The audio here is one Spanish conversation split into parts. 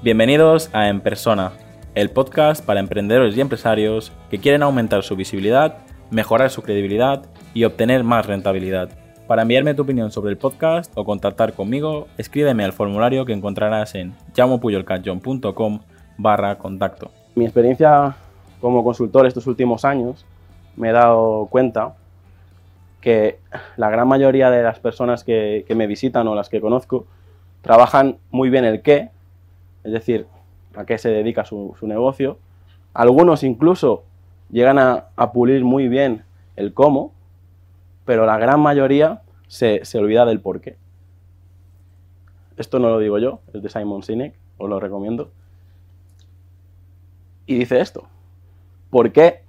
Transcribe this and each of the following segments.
Bienvenidos a En Persona, el podcast para emprendedores y empresarios que quieren aumentar su visibilidad, mejorar su credibilidad y obtener más rentabilidad. Para enviarme tu opinión sobre el podcast o contactar conmigo, escríbeme al formulario que encontrarás en llamopuyolcanchon.com barra contacto. Mi experiencia como consultor estos últimos años me he dado cuenta que la gran mayoría de las personas que, me visitan o las que conozco trabajan muy bien el qué, es decir, a qué se dedica su, negocio. Algunos incluso llegan a pulir muy bien el cómo, pero la gran mayoría se, olvida del por qué. Esto no lo digo yo, es de Simon Sinek, os lo recomiendo. Y dice esto, ¿por qué?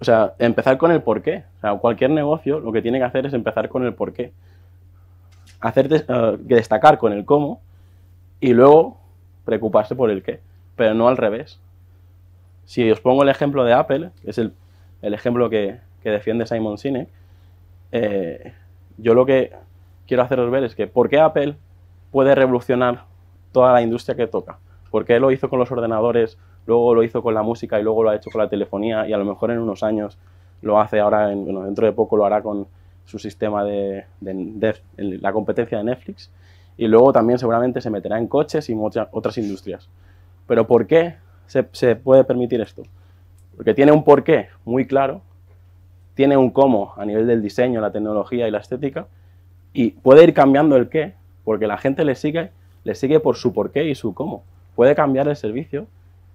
O sea, empezar con el por qué. O sea, cualquier negocio lo que tiene que hacer es empezar con el por qué. Hacer eh, destacar con el cómo y luego preocuparse por el qué, pero no al revés. Si os pongo el ejemplo de Apple, que es el ejemplo que, que defiende Simon Sinek, eh, yo lo que quiero haceros ver es que por qué Apple puede revolucionar toda la industria que toca. ¿Por qué lo hizo con los ordenadores, luego lo hizo con la música y luego lo ha hecho con la telefonía y a lo mejor en unos años lo hace ahora, en, dentro de poco lo hará con su sistema de, la competencia de Netflix y luego también seguramente se meterá en coches y muchas otras industrias. Pero ¿por qué se, puede permitir esto? Porque tiene un porqué muy claro tiene un cómo a nivel del diseño, la tecnología y la estética, y puede ir cambiando el qué, porque la gente le sigue, le sigue por su por qué y su cómo. Puede cambiar el servicio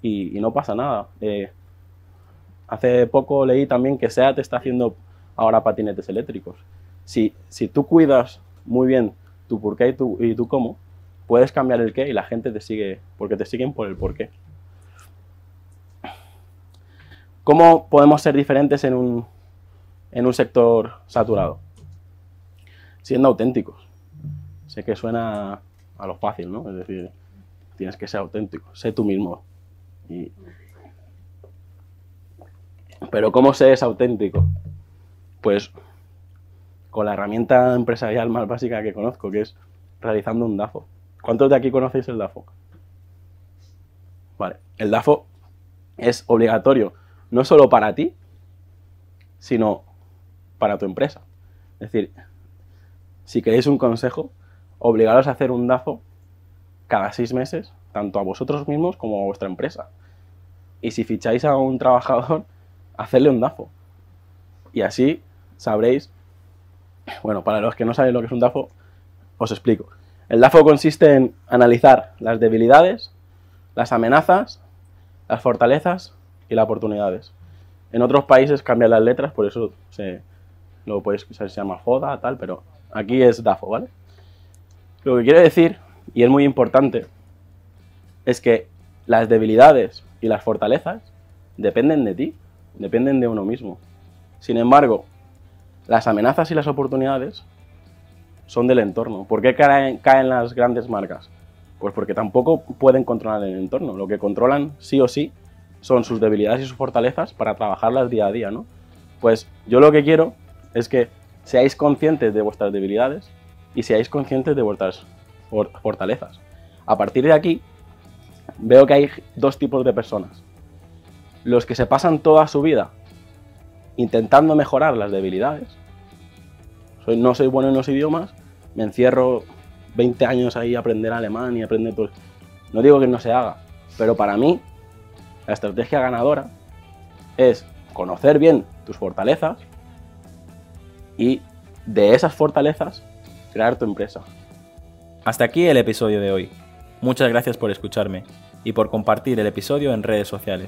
y, no pasa nada. Eh, hace poco leí también que SEAT está haciendo ahora patinetes eléctricos. Si, si tú cuidas muy bien tu por qué y tu, y tu cómo, puedes cambiar el qué y la gente te sigue, porque te siguen por el por qué. ¿Cómo podemos ser diferentes en un, en un sector saturado. Siendo auténticos. Sé que suena a lo fácil, ¿no? Es decir, tienes que ser auténtico, sé tú mismo. Pero ¿cómo se es auténtico? Pues con la herramienta empresarial más básica que conozco, que es realizando un DAFO. ¿Cuántos de aquí conocéis el DAFO? Vale, el DAFO es obligatorio no solo para ti, sino para tu empresa. Es decir, si queréis un consejo, obligaros a hacer un DAFO cada seis meses, tanto a vosotros mismos como a vuestra empresa. Y si ficháis a un trabajador, hacerle un DAFO. Y así sabréis, bueno, para los que no saben lo que es un DAFO, os explico. El DAFO consiste en analizar las debilidades, las amenazas, las fortalezas y las oportunidades. En otros países cambian las letras, por eso se, luego podéis, se llama FODA, tal, pero aquí es DAFO, ¿vale? Lo que quiero decir, y es muy importante, es que las debilidades y las fortalezas dependen de ti, dependen de uno mismo. Sin embargo, las amenazas y las oportunidades son del entorno. ¿Por qué caen, las grandes marcas? Pues porque tampoco pueden controlar el entorno. Lo que controlan sí o sí son sus debilidades y sus fortalezas para trabajarlas día a día, ¿no? Pues yo lo que quiero es que seáis conscientes de vuestras debilidades y seáis conscientes de vuestras fortalezas. A partir de aquí, veo que hay dos tipos de personas. Los que se pasan toda su vida intentando mejorar las debilidades. Soy, no soy bueno en los idiomas, me encierro 20 años ahí a aprender alemán y aprender todo. No digo que no se haga, pero para mí la estrategia ganadora es conocer bien tus fortalezas y de esas fortalezas crear tu empresa. Hasta aquí el episodio de hoy. Muchas gracias por escucharme y por compartir el episodio en redes sociales.